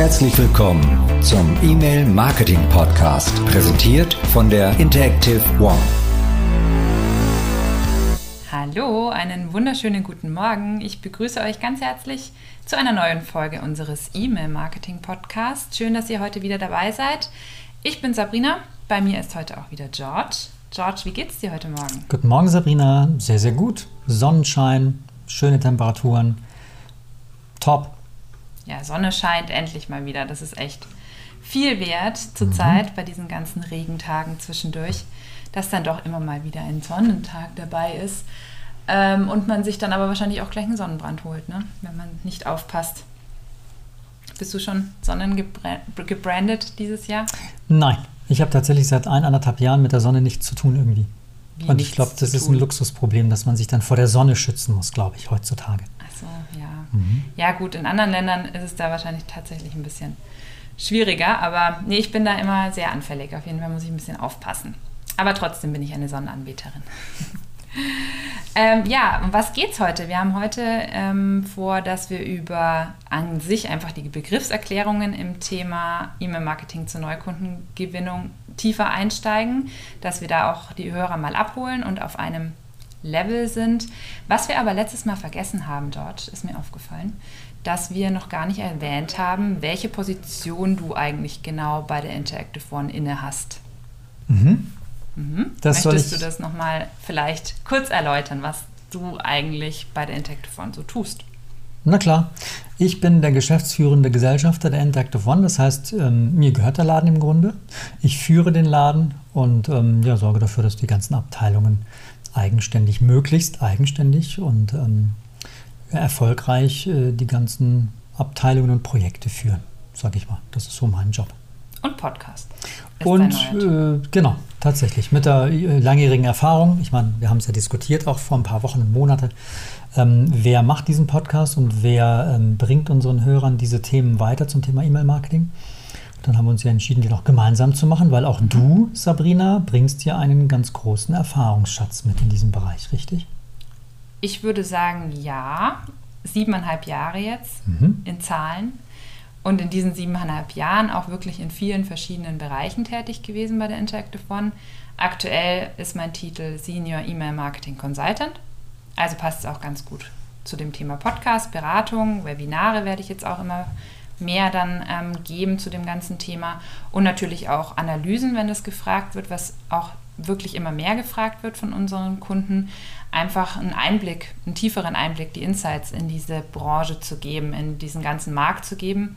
Herzlich willkommen zum E-Mail Marketing Podcast, präsentiert von der Interactive One. Hallo, einen wunderschönen guten Morgen. Ich begrüße euch ganz herzlich zu einer neuen Folge unseres E-Mail Marketing Podcasts. Schön, dass ihr heute wieder dabei seid. Ich bin Sabrina, bei mir ist heute auch wieder George. George, wie geht's dir heute Morgen? Guten Morgen, Sabrina. Sehr, sehr gut. Sonnenschein, schöne Temperaturen. Top. Ja, Sonne scheint endlich mal wieder. Das ist echt viel wert zurzeit mhm. bei diesen ganzen Regentagen zwischendurch, dass dann doch immer mal wieder ein Sonnentag dabei ist. Ähm, und man sich dann aber wahrscheinlich auch gleich einen Sonnenbrand holt, ne? wenn man nicht aufpasst. Bist du schon sonnengebrandet dieses Jahr? Nein, ich habe tatsächlich seit ein, anderthalb Jahren mit der Sonne nichts zu tun irgendwie. Wie und ich glaube, das ist ein Luxusproblem, dass man sich dann vor der Sonne schützen muss, glaube ich, heutzutage. Ach so, ja. Mhm. Ja, gut, in anderen Ländern ist es da wahrscheinlich tatsächlich ein bisschen schwieriger, aber nee, ich bin da immer sehr anfällig. Auf jeden Fall muss ich ein bisschen aufpassen. Aber trotzdem bin ich eine Sonnenanbeterin. ähm, ja, um was geht's heute? Wir haben heute ähm, vor, dass wir über an sich einfach die Begriffserklärungen im Thema E-Mail-Marketing zur Neukundengewinnung tiefer einsteigen, dass wir da auch die Hörer mal abholen und auf einem Level sind. Was wir aber letztes Mal vergessen haben dort, ist mir aufgefallen, dass wir noch gar nicht erwähnt haben, welche Position du eigentlich genau bei der Interactive One inne hast. Mhm. Mhm. Möchtest du das nochmal vielleicht kurz erläutern, was du eigentlich bei der Interactive One so tust? Na klar, ich bin der geschäftsführende Gesellschafter der Interactive One, das heißt, ähm, mir gehört der Laden im Grunde. Ich führe den Laden und ähm, ja, sorge dafür, dass die ganzen Abteilungen eigenständig, möglichst eigenständig und ähm, erfolgreich äh, die ganzen Abteilungen und Projekte führen, sage ich mal. Das ist so mein Job. Und Podcast. Und äh, genau, tatsächlich mit der äh, langjährigen Erfahrung. Ich meine, wir haben es ja diskutiert auch vor ein paar Wochen und Monaten. Ähm, wer macht diesen Podcast und wer ähm, bringt unseren Hörern diese Themen weiter zum Thema E-Mail-Marketing? Dann haben wir uns ja entschieden, die noch gemeinsam zu machen, weil auch mhm. du, Sabrina, bringst ja einen ganz großen Erfahrungsschatz mit in diesem Bereich, richtig? Ich würde sagen, ja. Siebeneinhalb Jahre jetzt mhm. in Zahlen. Und in diesen siebeneinhalb Jahren auch wirklich in vielen verschiedenen Bereichen tätig gewesen bei der Interactive One. Aktuell ist mein Titel Senior E-Mail Marketing Consultant. Also passt es auch ganz gut zu dem Thema Podcast, Beratung, Webinare werde ich jetzt auch immer mehr dann ähm, geben zu dem ganzen Thema und natürlich auch Analysen, wenn das gefragt wird, was auch wirklich immer mehr gefragt wird von unseren Kunden, einfach einen Einblick, einen tieferen Einblick, die Insights in diese Branche zu geben, in diesen ganzen Markt zu geben,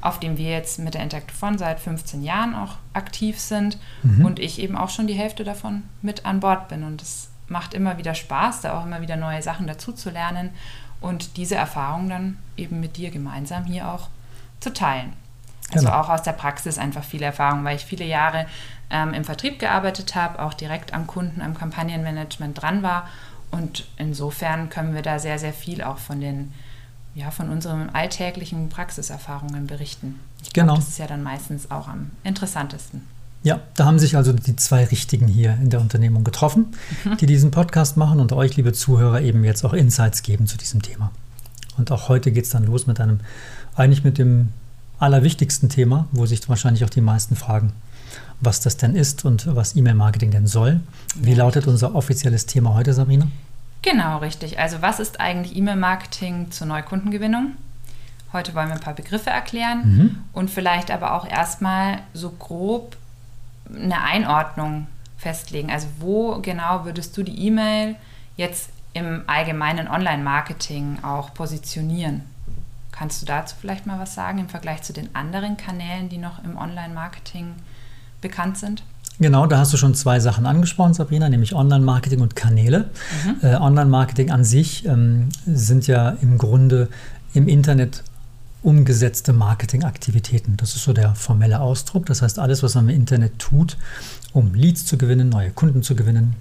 auf dem wir jetzt mit der Interactive One seit 15 Jahren auch aktiv sind mhm. und ich eben auch schon die Hälfte davon mit an Bord bin. Und es macht immer wieder Spaß, da auch immer wieder neue Sachen dazu zu lernen und diese Erfahrung dann eben mit dir gemeinsam hier auch zu teilen. Also genau. auch aus der Praxis einfach viele Erfahrungen, weil ich viele Jahre ähm, im Vertrieb gearbeitet habe, auch direkt am Kunden, am Kampagnenmanagement dran war. Und insofern können wir da sehr, sehr viel auch von den, ja, von unseren alltäglichen Praxiserfahrungen berichten. Ich genau. das ist ja dann meistens auch am interessantesten. Ja, da haben sich also die zwei Richtigen hier in der Unternehmung getroffen, mhm. die diesen Podcast machen und euch, liebe Zuhörer, eben jetzt auch Insights geben zu diesem Thema. Und auch heute geht es dann los mit einem eigentlich mit dem allerwichtigsten Thema, wo sich wahrscheinlich auch die meisten fragen, was das denn ist und was E-Mail-Marketing denn soll. Wie ja. lautet unser offizielles Thema heute, Sabrina? Genau, richtig. Also was ist eigentlich E-Mail-Marketing zur Neukundengewinnung? Heute wollen wir ein paar Begriffe erklären mhm. und vielleicht aber auch erstmal so grob eine Einordnung festlegen. Also wo genau würdest du die E-Mail jetzt im allgemeinen Online-Marketing auch positionieren? Kannst du dazu vielleicht mal was sagen im Vergleich zu den anderen Kanälen, die noch im Online-Marketing bekannt sind? Genau, da hast du schon zwei Sachen angesprochen, Sabrina, nämlich Online-Marketing und Kanäle. Mhm. Äh, Online-Marketing an sich ähm, sind ja im Grunde im Internet umgesetzte Marketingaktivitäten. Das ist so der formelle Ausdruck. Das heißt, alles, was man im Internet tut, um Leads zu gewinnen, neue Kunden zu gewinnen,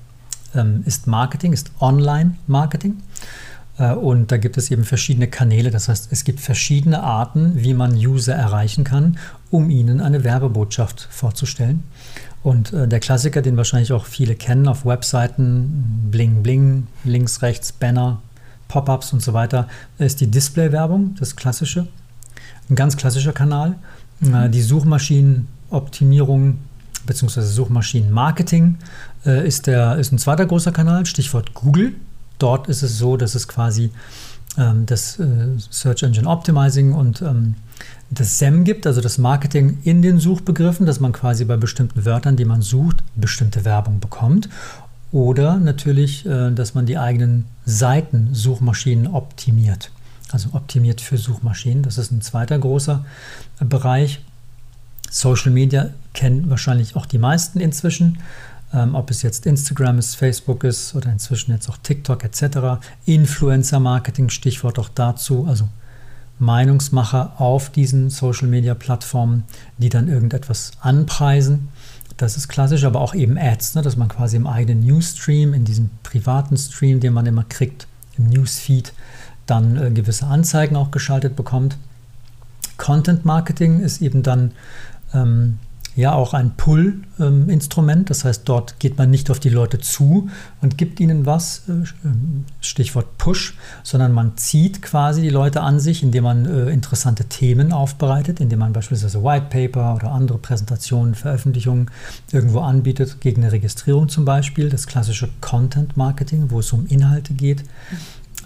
ähm, ist Marketing, ist Online-Marketing. Äh, und da gibt es eben verschiedene Kanäle. Das heißt, es gibt verschiedene Arten, wie man User erreichen kann, um ihnen eine Werbebotschaft vorzustellen. Und äh, der Klassiker, den wahrscheinlich auch viele kennen auf Webseiten, Bling Bling, links, rechts, Banner, Pop-ups und so weiter, ist die Display-Werbung, das klassische. ein ganz klassischer Kanal. Mhm. Die Suchmaschinenoptimierung bzw. Suchmaschinenmarketing äh, ist, der, ist ein zweiter großer Kanal, Stichwort Google. Dort ist es so, dass es quasi ähm, das äh, Search Engine Optimizing und ähm, das SEM gibt, also das Marketing in den Suchbegriffen, dass man quasi bei bestimmten Wörtern, die man sucht, bestimmte Werbung bekommt. Oder natürlich, äh, dass man die eigenen Seiten Suchmaschinen optimiert. Also optimiert für Suchmaschinen. Das ist ein zweiter großer Bereich. Social Media kennen wahrscheinlich auch die meisten inzwischen. Ähm, ob es jetzt Instagram ist, Facebook ist oder inzwischen jetzt auch TikTok etc. Influencer-Marketing, Stichwort auch dazu. Also Meinungsmacher auf diesen Social-Media-Plattformen, die dann irgendetwas anpreisen. Das ist klassisch, aber auch eben Ads, ne, dass man quasi im eigenen Newsstream, in diesem privaten Stream, den man immer kriegt, im Newsfeed, dann äh, gewisse Anzeigen auch geschaltet bekommt. Content Marketing ist eben dann ähm, ja auch ein Pull-Instrument. Das heißt, dort geht man nicht auf die Leute zu und gibt ihnen was, äh, Stichwort Push, sondern man zieht quasi die Leute an sich, indem man äh, interessante Themen aufbereitet, indem man beispielsweise White Paper oder andere Präsentationen, Veröffentlichungen irgendwo anbietet, gegen eine Registrierung zum Beispiel. Das klassische Content Marketing, wo es um Inhalte geht.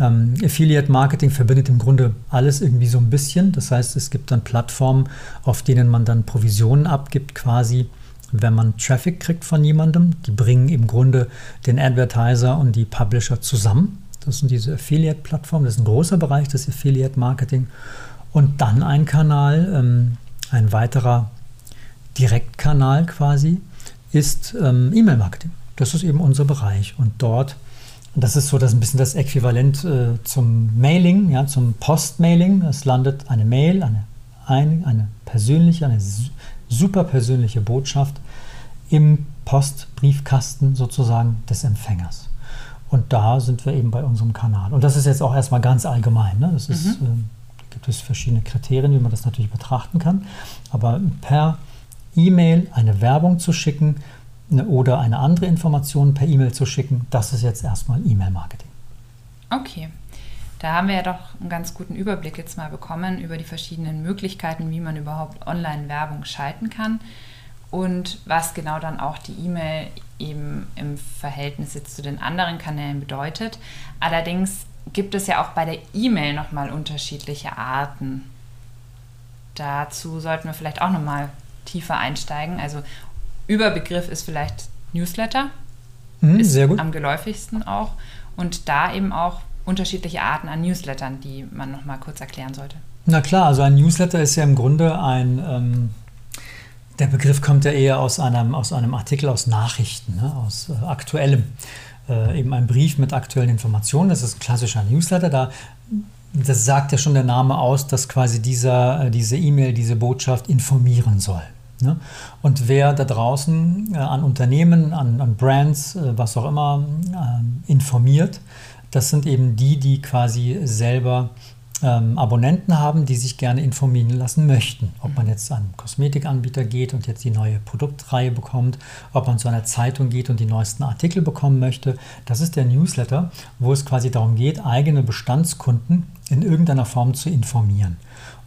Ähm, Affiliate Marketing verbindet im Grunde alles irgendwie so ein bisschen. Das heißt, es gibt dann Plattformen, auf denen man dann Provisionen abgibt, quasi, wenn man Traffic kriegt von jemandem. Die bringen im Grunde den Advertiser und die Publisher zusammen. Das sind diese Affiliate-Plattformen. Das ist ein großer Bereich des Affiliate Marketing. Und dann ein Kanal, ähm, ein weiterer Direktkanal quasi, ist ähm, E-Mail-Marketing. Das ist eben unser Bereich. Und dort und das ist so das ein bisschen das Äquivalent äh, zum Mailing, ja, zum Postmailing. Es landet eine Mail, eine, eine, eine persönliche, eine super persönliche Botschaft im Postbriefkasten sozusagen des Empfängers. Und da sind wir eben bei unserem Kanal. Und das ist jetzt auch erstmal ganz allgemein. Ne? Das ist, mhm. äh, gibt es verschiedene Kriterien, wie man das natürlich betrachten kann. Aber per E-Mail eine Werbung zu schicken, oder eine andere Information per E-Mail zu schicken. Das ist jetzt erstmal E-Mail-Marketing. Okay. Da haben wir ja doch einen ganz guten Überblick jetzt mal bekommen über die verschiedenen Möglichkeiten, wie man überhaupt Online-Werbung schalten kann und was genau dann auch die E-Mail eben im Verhältnis jetzt zu den anderen Kanälen bedeutet. Allerdings gibt es ja auch bei der E-Mail nochmal unterschiedliche Arten. Dazu sollten wir vielleicht auch nochmal tiefer einsteigen. Also Überbegriff ist vielleicht Newsletter. Mhm, ist sehr gut. am geläufigsten auch. Und da eben auch unterschiedliche Arten an Newslettern, die man noch mal kurz erklären sollte. Na klar, also ein Newsletter ist ja im Grunde ein, ähm, der Begriff kommt ja eher aus einem, aus einem Artikel aus Nachrichten, ne, aus äh, aktuellem. Äh, eben ein Brief mit aktuellen Informationen, das ist ein klassischer Newsletter. Da, das sagt ja schon der Name aus, dass quasi dieser, äh, diese E-Mail, diese Botschaft informieren soll. Ne? Und wer da draußen äh, an Unternehmen, an, an Brands, äh, was auch immer, äh, informiert, das sind eben die, die quasi selber ähm, Abonnenten haben, die sich gerne informieren lassen möchten. Ob man jetzt an einen Kosmetikanbieter geht und jetzt die neue Produktreihe bekommt, ob man zu einer Zeitung geht und die neuesten Artikel bekommen möchte. Das ist der Newsletter, wo es quasi darum geht, eigene Bestandskunden in irgendeiner Form zu informieren.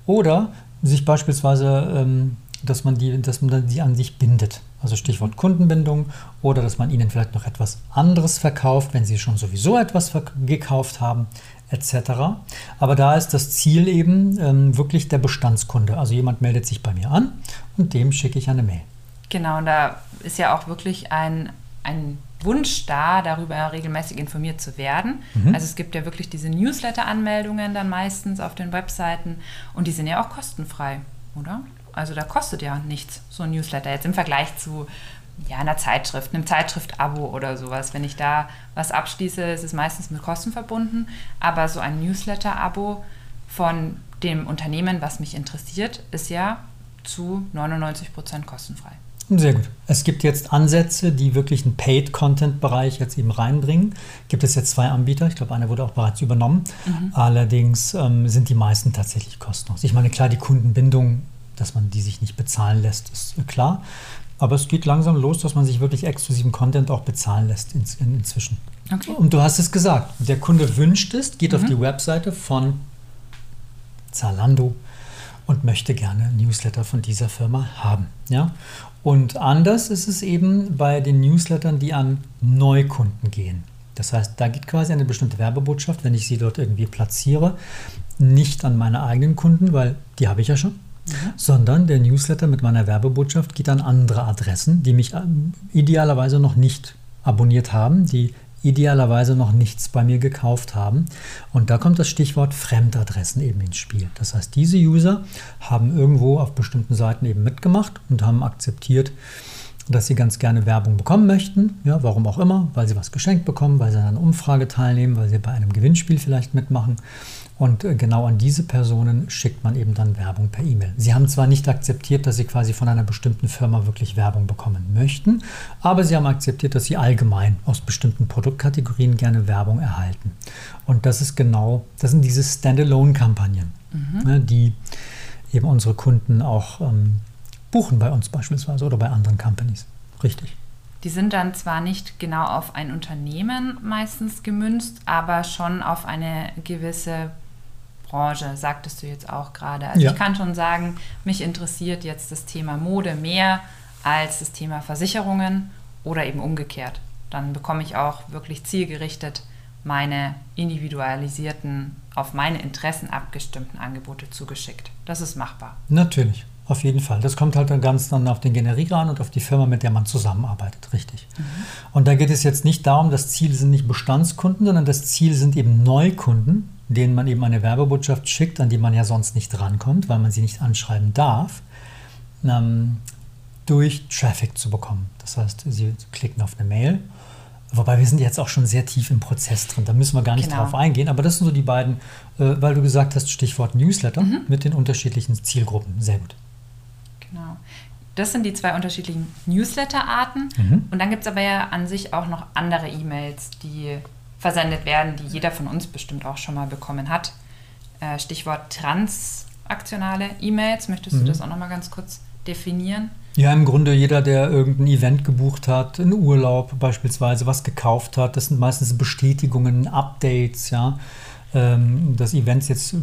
Oder sich beispielsweise ähm, dass man die, dass man die an sich bindet. Also Stichwort Kundenbindung oder dass man ihnen vielleicht noch etwas anderes verkauft, wenn sie schon sowieso etwas gekauft haben, etc. Aber da ist das Ziel eben ähm, wirklich der Bestandskunde. Also jemand meldet sich bei mir an und dem schicke ich eine Mail. Genau, und da ist ja auch wirklich ein, ein Wunsch da, darüber regelmäßig informiert zu werden. Mhm. Also es gibt ja wirklich diese Newsletter-Anmeldungen dann meistens auf den Webseiten und die sind ja auch kostenfrei, oder? Also da kostet ja nichts, so ein Newsletter. Jetzt im Vergleich zu ja, einer Zeitschrift, einem Zeitschrift-Abo oder sowas. Wenn ich da was abschließe, ist es meistens mit Kosten verbunden. Aber so ein Newsletter-Abo von dem Unternehmen, was mich interessiert, ist ja zu 99 Prozent kostenfrei. Sehr gut. Es gibt jetzt Ansätze, die wirklich einen Paid-Content-Bereich jetzt eben reinbringen. Gibt es jetzt zwei Anbieter. Ich glaube, einer wurde auch bereits übernommen. Mhm. Allerdings ähm, sind die meisten tatsächlich kostenlos. Ich meine, klar, die Kundenbindung dass man die sich nicht bezahlen lässt, ist klar. Aber es geht langsam los, dass man sich wirklich exklusiven Content auch bezahlen lässt in, in, inzwischen. Okay. Und du hast es gesagt, der Kunde wünscht es, geht mhm. auf die Webseite von Zalando und möchte gerne Newsletter von dieser Firma haben. Ja? Und anders ist es eben bei den Newslettern, die an Neukunden gehen. Das heißt, da geht quasi eine bestimmte Werbebotschaft, wenn ich sie dort irgendwie platziere, nicht an meine eigenen Kunden, weil die habe ich ja schon, sondern der Newsletter mit meiner Werbebotschaft geht an andere Adressen, die mich ähm, idealerweise noch nicht abonniert haben, die idealerweise noch nichts bei mir gekauft haben. Und da kommt das Stichwort Fremdadressen eben ins Spiel. Das heißt, diese User haben irgendwo auf bestimmten Seiten eben mitgemacht und haben akzeptiert, dass sie ganz gerne Werbung bekommen möchten. Ja, warum auch immer, weil sie was geschenkt bekommen, weil sie an einer Umfrage teilnehmen, weil sie bei einem Gewinnspiel vielleicht mitmachen. Und äh, genau an diese Personen schickt man eben dann Werbung per E-Mail. Sie haben zwar nicht akzeptiert, dass sie quasi von einer bestimmten Firma wirklich Werbung bekommen möchten, aber sie haben akzeptiert, dass sie allgemein aus bestimmten Produktkategorien gerne Werbung erhalten. Und das ist genau, das sind diese Standalone-Kampagnen, mhm. ne, die eben unsere Kunden auch ähm, buchen bei uns beispielsweise oder bei anderen Companies. Richtig. Die sind dann zwar nicht genau auf ein Unternehmen meistens gemünzt, aber schon auf eine gewisse Branche, sagtest du jetzt auch gerade. Also ja. ich kann schon sagen, mich interessiert jetzt das Thema Mode mehr als das Thema Versicherungen oder eben umgekehrt. Dann bekomme ich auch wirklich zielgerichtet meine individualisierten, auf meine Interessen abgestimmten Angebote zugeschickt. Das ist machbar. Natürlich. Auf jeden Fall. Das kommt halt dann ganz dann auf den Generiker an und auf die Firma, mit der man zusammenarbeitet, richtig. Mhm. Und da geht es jetzt nicht darum, das Ziel sind nicht Bestandskunden, sondern das Ziel sind eben Neukunden, denen man eben eine Werbebotschaft schickt, an die man ja sonst nicht rankommt, weil man sie nicht anschreiben darf, ähm, durch Traffic zu bekommen. Das heißt, sie klicken auf eine Mail. Wobei wir sind jetzt auch schon sehr tief im Prozess drin, da müssen wir gar nicht genau. drauf eingehen. Aber das sind so die beiden, äh, weil du gesagt hast, Stichwort Newsletter mhm. mit den unterschiedlichen Zielgruppen. Sehr gut. Genau. Das sind die zwei unterschiedlichen Newsletter-Arten. Mhm. Und dann gibt es aber ja an sich auch noch andere E-Mails, die versendet werden, die jeder von uns bestimmt auch schon mal bekommen hat. Äh, Stichwort transaktionale E-Mails. Möchtest mhm. du das auch noch mal ganz kurz definieren? Ja, im Grunde jeder, der irgendein Event gebucht hat, einen Urlaub beispielsweise, was gekauft hat, das sind meistens Bestätigungen, Updates, ja. Ähm, dass Events jetzt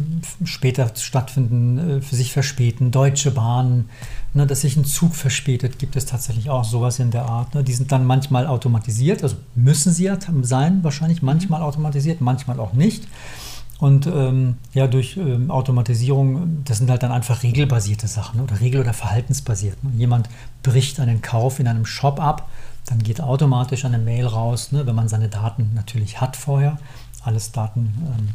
später stattfinden, äh, für sich verspäten, Deutsche Bahn, ne, dass sich ein Zug verspätet, gibt es tatsächlich auch sowas in der Art. Ne. Die sind dann manchmal automatisiert, also müssen sie ja sein, wahrscheinlich manchmal automatisiert, manchmal auch nicht. Und ähm, ja, durch ähm, Automatisierung, das sind halt dann einfach regelbasierte Sachen oder regel- oder verhaltensbasiert. Ne. Jemand bricht einen Kauf in einem Shop ab, dann geht automatisch eine Mail raus, ne, wenn man seine Daten natürlich hat vorher alles Daten, ähm,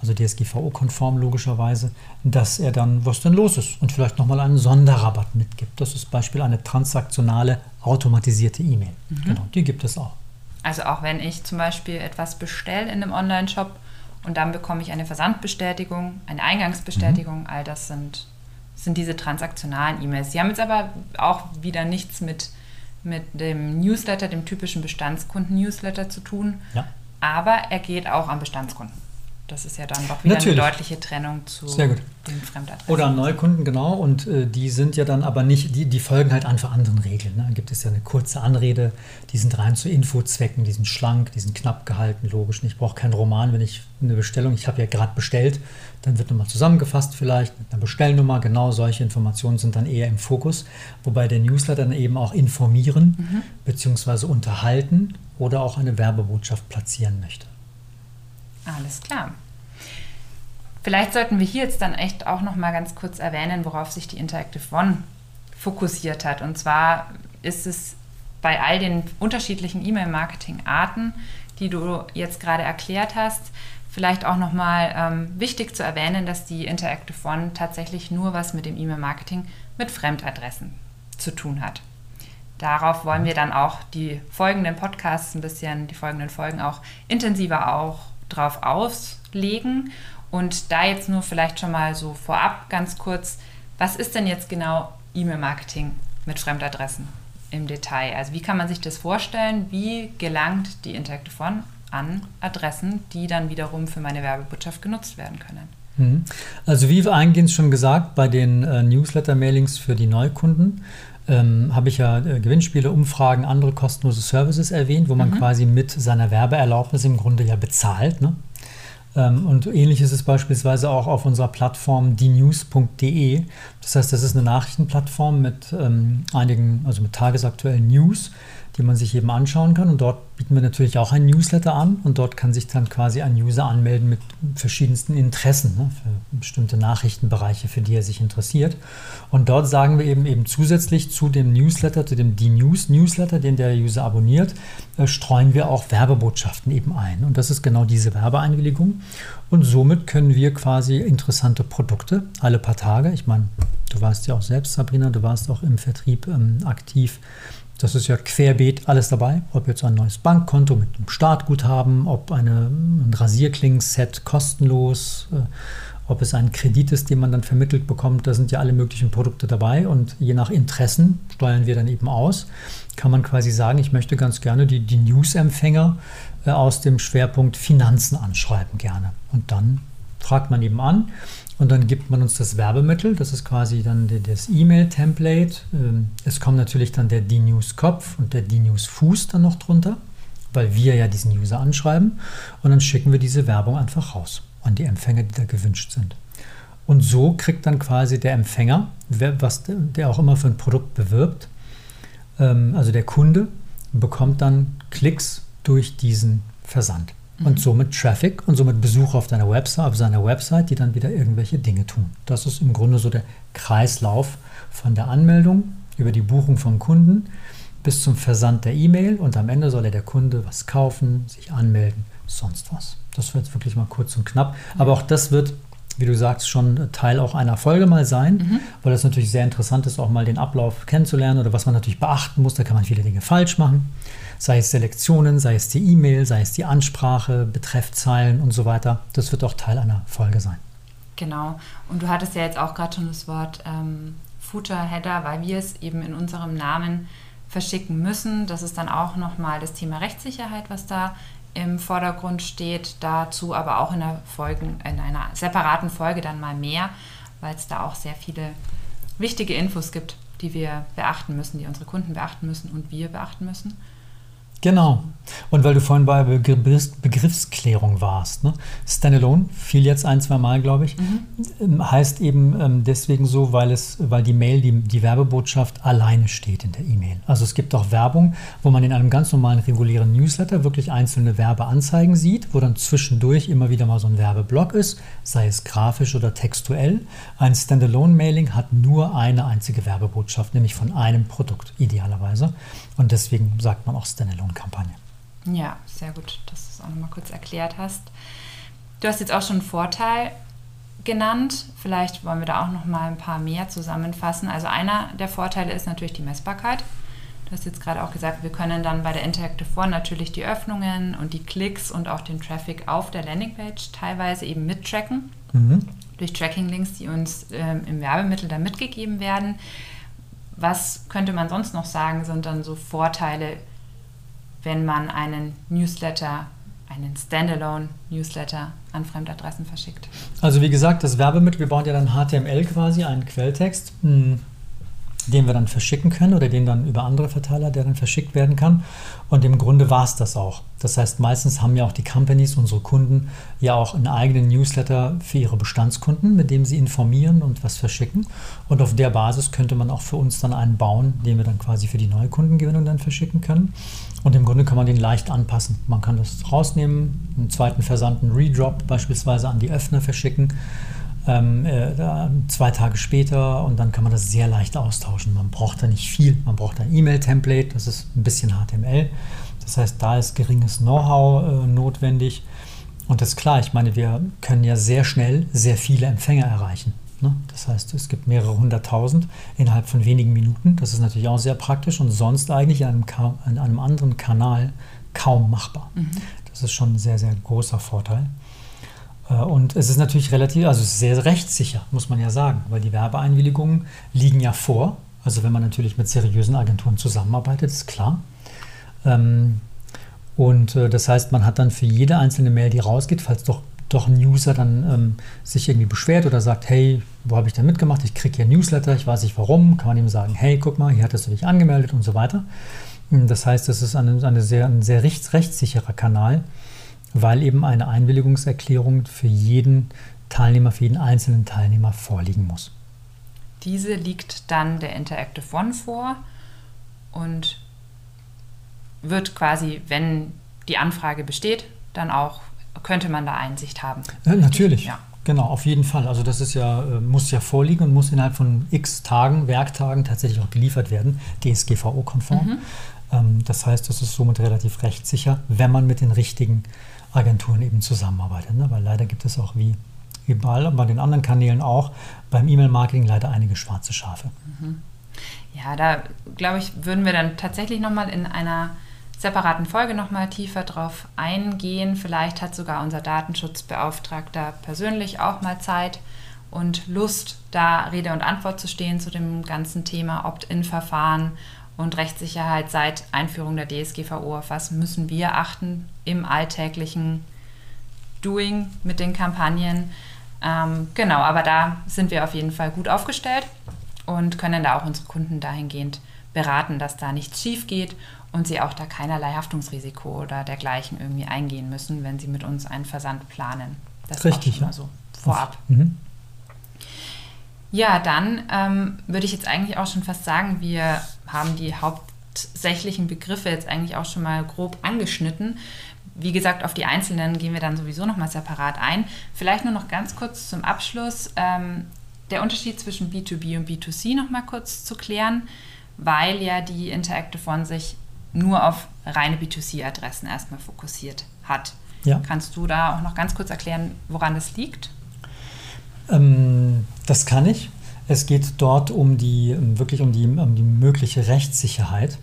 also DSGVO-konform logischerweise, dass er dann, was denn los ist und vielleicht nochmal einen Sonderrabatt mitgibt. Das ist Beispiel eine transaktionale automatisierte E-Mail. Mhm. Genau, die gibt es auch. Also auch wenn ich zum Beispiel etwas bestelle in einem Online-Shop und dann bekomme ich eine Versandbestätigung, eine Eingangsbestätigung, mhm. all das sind, sind diese transaktionalen E-Mails. Sie haben jetzt aber auch wieder nichts mit, mit dem Newsletter, dem typischen Bestandskunden-Newsletter zu tun, ja aber er geht auch an Bestandskunden. Das ist ja dann doch wieder Natürlich. eine deutliche Trennung zu den Fremdadressen. Oder an Neukunden, genau. Und äh, die sind ja dann aber nicht, die, die folgen halt einfach anderen Regeln. Ne? Dann gibt es ja eine kurze Anrede, die sind rein zu Infozwecken, die sind schlank, die sind knapp gehalten, logisch. Ich brauche keinen Roman, wenn ich eine Bestellung, ich habe ja gerade bestellt, dann wird nochmal zusammengefasst vielleicht mit einer Bestellnummer. Genau solche Informationen sind dann eher im Fokus. Wobei der Newsletter dann eben auch informieren mhm. bzw. unterhalten oder auch eine Werbebotschaft platzieren möchte. Alles klar. Vielleicht sollten wir hier jetzt dann echt auch noch mal ganz kurz erwähnen, worauf sich die Interactive One fokussiert hat. Und zwar ist es bei all den unterschiedlichen E-Mail-Marketing-Arten, die du jetzt gerade erklärt hast, vielleicht auch noch mal ähm, wichtig zu erwähnen, dass die Interactive One tatsächlich nur was mit dem E-Mail-Marketing mit Fremdadressen zu tun hat. Darauf wollen wir dann auch die folgenden Podcasts ein bisschen, die folgenden Folgen auch intensiver auch drauf auslegen. Und da jetzt nur vielleicht schon mal so vorab ganz kurz, was ist denn jetzt genau E-Mail-Marketing mit Fremdadressen im Detail? Also wie kann man sich das vorstellen? Wie gelangt die Interactive One an Adressen, die dann wiederum für meine Werbebotschaft genutzt werden können? Mhm. Also wie eingehend schon gesagt, bei den äh, Newsletter-Mailings für die Neukunden ähm, habe ich ja äh, Gewinnspiele, Umfragen, andere kostenlose Services erwähnt, wo man mhm. quasi mit seiner Werbeerlaubnis im Grunde ja bezahlt. Ne? Ähm, und ähnlich ist es beispielsweise auch auf unserer Plattform dnews.de. Das heißt, das ist eine Nachrichtenplattform mit ähm, einigen, also mit tagesaktuellen News die man sich eben anschauen kann. Und dort bieten wir natürlich auch ein Newsletter an und dort kann sich dann quasi ein User anmelden mit verschiedensten Interessen ne, für bestimmte Nachrichtenbereiche, für die er sich interessiert. Und dort sagen wir eben eben zusätzlich zu dem Newsletter, zu dem D-News Newsletter, den der User abonniert, äh, streuen wir auch Werbebotschaften eben ein. Und das ist genau diese Werbeeinwilligung. Und somit können wir quasi interessante Produkte alle paar Tage, ich meine, du warst ja auch selbst, Sabrina, du warst auch im Vertrieb ähm, aktiv, das ist ja querbeet alles dabei, ob jetzt ein neues Bankkonto mit einem Startguthaben, ob eine, ein Rasierklingen-Set kostenlos, äh, ob es ein Kredit ist, den man dann vermittelt bekommt. Da sind ja alle möglichen Produkte dabei und je nach Interessen steuern wir dann eben aus. Kann man quasi sagen, ich möchte ganz gerne die, die News-Empfänger äh, aus dem Schwerpunkt Finanzen anschreiben gerne. Und dann fragt man eben an und dann gibt man uns das Werbemittel, das ist quasi dann das E-Mail-Template. Ähm, es kommt natürlich dann der D-News-Kopf und der D-News-Fuß dann noch drunter, weil wir ja diesen User anschreiben. Und dann schicken wir diese Werbung einfach raus an die Empfänger, die da gewünscht sind. Und so kriegt dann quasi der Empfänger, was der auch immer für ein Produkt bewirbt, ähm, also der Kunde, bekommt dann Klicks durch diesen Versand und mhm. somit Traffic und somit Besucher auf deiner Website, auf seiner Website, die dann wieder irgendwelche Dinge tun. Das ist im Grunde so der Kreislauf von der Anmeldung über die Buchung vom Kunden bis zum Versand der E-Mail und am Ende soll ja der Kunde was kaufen, sich anmelden, sonst was. Das wird wirklich mal kurz und knapp. Aber auch das wird, wie du sagst, schon Teil auch einer Folge mal sein, mhm. weil das natürlich sehr interessant ist, auch mal den Ablauf kennenzulernen oder was man natürlich beachten muss. Da kann man viele Dinge falsch machen sei es Selektionen, sei es die E-Mail, sei es die Ansprache, Betreffzeilen und so weiter. Das wird auch Teil einer Folge sein. Genau. Und du hattest ja jetzt auch gerade schon das Wort ähm, Footer, Header, weil wir es eben in unserem Namen verschicken müssen. Das ist dann auch nochmal das Thema Rechtssicherheit, was da im Vordergrund steht. Dazu aber auch in, der Folgen, in einer separaten Folge dann mal mehr, weil es da auch sehr viele wichtige Infos gibt, die wir beachten müssen, die unsere Kunden beachten müssen und wir beachten müssen. Genau. Und weil du vorhin bei Begriffs Begriffsklärung warst, ne? Standalone fiel jetzt ein, zwei Mal, glaube ich, mhm. heißt eben ähm, deswegen so, weil es, weil die Mail, die, die Werbebotschaft alleine steht in der E-Mail. Also es gibt auch Werbung, wo man in einem ganz normalen regulären Newsletter wirklich einzelne Werbeanzeigen sieht, wo dann zwischendurch immer wieder mal so ein Werbeblock ist, sei es grafisch oder textuell. Ein Standalone-Mailing hat nur eine einzige Werbebotschaft, nämlich von einem Produkt idealerweise. Und deswegen sagt man auch Standalone-Kampagne. Ja, sehr gut, dass du es auch nochmal kurz erklärt hast. Du hast jetzt auch schon einen Vorteil genannt. Vielleicht wollen wir da auch noch mal ein paar mehr zusammenfassen. Also einer der Vorteile ist natürlich die Messbarkeit. Du hast jetzt gerade auch gesagt, wir können dann bei der Interactive One natürlich die Öffnungen und die Klicks und auch den Traffic auf der Landingpage teilweise eben mittracken. Mhm. Durch Tracking-Links, die uns ähm, im Werbemittel dann mitgegeben werden. Was könnte man sonst noch sagen, sind dann so Vorteile, wenn man einen Newsletter, einen Standalone-Newsletter an Fremdadressen verschickt? Also wie gesagt, das Werbemittel, wir bauen ja dann HTML quasi, einen Quelltext. Hm den wir dann verschicken können oder den dann über andere Verteiler, der dann verschickt werden kann. Und im Grunde war es das auch. Das heißt, meistens haben ja auch die Companies, unsere Kunden, ja auch einen eigenen Newsletter für ihre Bestandskunden, mit dem sie informieren und was verschicken. Und auf der Basis könnte man auch für uns dann einen bauen, den wir dann quasi für die neue Kundengewinnung dann verschicken können. Und im Grunde kann man den leicht anpassen. Man kann das rausnehmen, einen zweiten Versand, einen Redrop beispielsweise an die Öffner verschicken ähm, äh, zwei Tage später und dann kann man das sehr leicht austauschen. Man braucht da nicht viel. Man braucht ein E-Mail-Template, das ist ein bisschen HTML. Das heißt, da ist geringes Know-how äh, notwendig. Und das ist klar, ich meine, wir können ja sehr schnell sehr viele Empfänger erreichen. Ne? Das heißt, es gibt mehrere hunderttausend innerhalb von wenigen Minuten. Das ist natürlich auch sehr praktisch und sonst eigentlich in einem, in einem anderen Kanal kaum machbar. Mhm. Das ist schon ein sehr, sehr großer Vorteil. Äh, und es ist natürlich relativ, also sehr rechtssicher, muss man ja sagen, weil die Werbeeinwilligungen liegen ja vor. Also wenn man natürlich mit seriösen Agenturen zusammenarbeitet, ist klar. Ähm, und äh, das heißt, man hat dann für jede einzelne Mail, die rausgeht, falls doch, doch ein User dann ähm, sich irgendwie beschwert oder sagt, hey, wo habe ich denn mitgemacht? Ich kriege hier Newsletter, ich weiß nicht warum, kann man ihm sagen, hey, guck mal, hier hattest du dich angemeldet und so weiter. Das heißt, es ist eine, eine sehr, ein sehr rechtssicherer Kanal weil eben eine Einwilligungserklärung für jeden Teilnehmer, für jeden einzelnen Teilnehmer vorliegen muss. Diese liegt dann der Interactive One vor und wird quasi, wenn die Anfrage besteht, dann auch, könnte man da Einsicht haben. Ja, natürlich. Ja. Genau, auf jeden Fall. Also das ist ja, äh, muss ja vorliegen und muss innerhalb von x Tagen, Werktagen tatsächlich auch geliefert werden, DSGVO-konform. Mhm. Ähm, das heißt, das ist somit relativ rechtssicher, wenn man mit den richtigen Agenturen eben zusammenarbeitet. Ne? Weil leider gibt es auch wie überall, bei den anderen Kanälen auch, beim E-Mail-Marketing leider einige schwarze Schafe. Mhm. Ja, da glaube ich, würden wir dann tatsächlich nochmal in einer separaten Folge nochmal tiefer drauf eingehen. Vielleicht hat sogar unser Datenschutzbeauftragter persönlich auch mal Zeit und Lust, da Rede und Antwort zu stehen zu dem ganzen Thema Opt-in-Verfahren und Rechtssicherheit seit Einführung der DSGVO. Auf was müssen wir achten im alltäglichen Doing mit den Kampagnen? Ähm, genau, aber da sind wir auf jeden Fall gut aufgestellt und können da auch unsere Kunden dahingehend beraten, dass da nichts schief geht und sie auch da keinerlei Haftungsrisiko oder dergleichen irgendwie eingehen müssen, wenn sie mit uns einen Versand planen. Das Richtig, ist auch schon mal so vorab. Mhm. Ja, dann ähm, würde ich jetzt eigentlich auch schon fast sagen, wir haben die hauptsächlichen Begriffe jetzt eigentlich auch schon mal grob angeschnitten. Wie gesagt, auf die einzelnen gehen wir dann sowieso nochmal separat ein. Vielleicht nur noch ganz kurz zum Abschluss ähm, der Unterschied zwischen B2B und B2C nochmal kurz zu klären, weil ja die Interactive One sich nur auf reine B2C-Adressen erstmal fokussiert hat. Ja. Kannst du da auch noch ganz kurz erklären, woran das liegt? Ähm, das kann ich. Es geht dort um die, wirklich um die, um die mögliche Rechtssicherheit.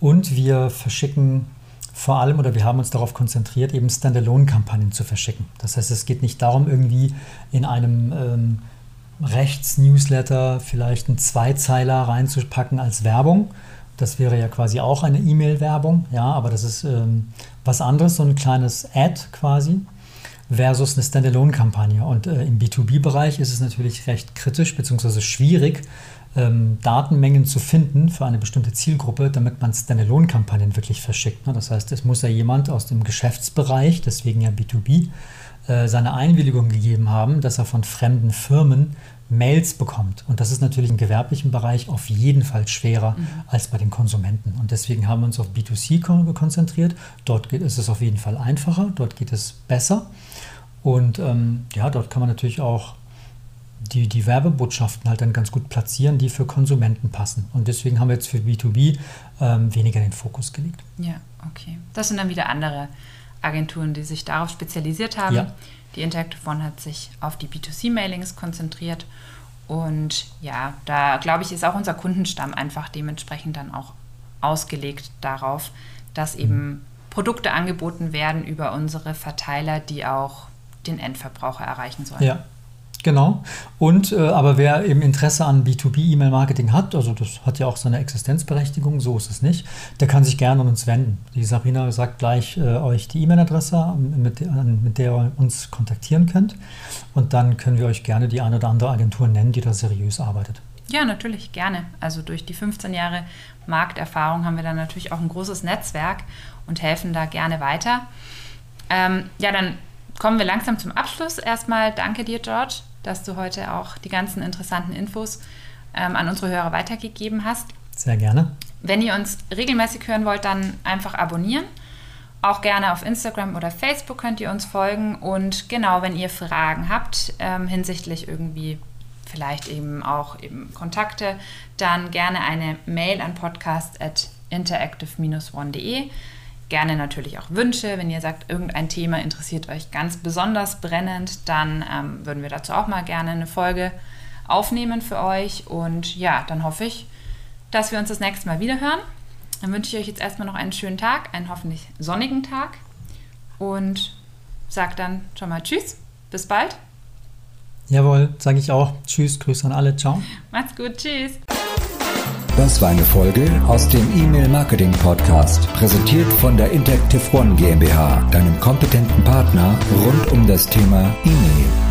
Und wir verschicken vor allem oder wir haben uns darauf konzentriert, eben Standalone-Kampagnen zu verschicken. Das heißt, es geht nicht darum, irgendwie in einem ähm, Rechts-Newsletter vielleicht einen Zweizeiler reinzupacken als Werbung. Das wäre ja quasi auch eine E-Mail-Werbung, ja, aber das ist ähm, was anderes, so ein kleines Ad quasi versus eine Standalone-Kampagne. Und äh, im B2B-Bereich ist es natürlich recht kritisch bzw. schwierig, ähm, Datenmengen zu finden für eine bestimmte Zielgruppe, damit man Standalone-Kampagnen wirklich verschickt. Ne? Das heißt, es muss ja jemand aus dem Geschäftsbereich, deswegen ja B2B, äh, seine Einwilligung gegeben haben, dass er von fremden Firmen Mails bekommt. Und das ist natürlich im gewerblichen Bereich auf jeden Fall schwerer mhm. als bei den Konsumenten. Und deswegen haben wir uns auf B2C konzentriert. Dort geht, ist es auf jeden Fall einfacher, dort geht es besser. Und ähm, ja, dort kann man natürlich auch die, die Werbebotschaften halt dann ganz gut platzieren, die für Konsumenten passen. Und deswegen haben wir jetzt für B2B ähm, weniger den Fokus gelegt. Ja, okay. Das sind dann wieder andere Agenturen, die sich darauf spezialisiert haben. Ja. Die Interactive One hat sich auf die B2C-Mailings konzentriert. Und ja, da glaube ich, ist auch unser Kundenstamm einfach dementsprechend dann auch ausgelegt darauf, dass eben mhm. Produkte angeboten werden über unsere Verteiler, die auch den Endverbraucher erreichen sollen. Ja, Genau. Und äh, aber wer eben Interesse an B2B-E-Mail-Marketing hat, also das hat ja auch seine Existenzberechtigung, so ist es nicht, der kann sich gerne an uns wenden. Die Sabrina sagt gleich äh, euch die E-Mail-Adresse, mit, mit, der ihr uns kontaktieren könnt. Und dann können wir euch gerne die eine oder andere Agentur nennen, die da seriös arbeitet. Ja, natürlich, gerne. Also durch die 15 Jahre Markterfahrung haben wir dann natürlich auch ein großes Netzwerk und helfen da gerne weiter. Ähm, ja, dann kommen wir langsam zum Abschluss. Erstmal danke dir, George, dass du heute auch die ganzen interessanten Infos ähm, an unsere Hörer weitergegeben hast. Sehr gerne. Wenn ihr uns regelmäßig hören wollt, dann einfach abonnieren. Auch gerne auf Instagram oder Facebook könnt ihr uns folgen. Und genau, wenn ihr Fragen habt ähm, hinsichtlich irgendwie vielleicht eben auch eben Kontakte, dann gerne eine Mail an podcast.interactive-one.de gerne natürlich auch Wünsche. Wenn ihr sagt, irgendein Thema interessiert euch ganz besonders brennend, dann ähm, würden wir dazu auch mal gerne eine Folge aufnehmen für euch. Und ja, dann hoffe ich, dass wir uns das nächste Mal wieder hören. Dann wünsche ich euch jetzt erstmal noch einen schönen Tag, einen hoffentlich sonnigen Tag und sage dann schon mal Tschüss, bis bald. Jawohl, sage ich auch. Tschüss, Grüße an alle, ciao. Macht's gut, tschüss. Das war eine Folge aus dem E-Mail Marketing Podcast, präsentiert von der Interactive One GmbH, deinem kompetenten Partner rund um das Thema E-Mail.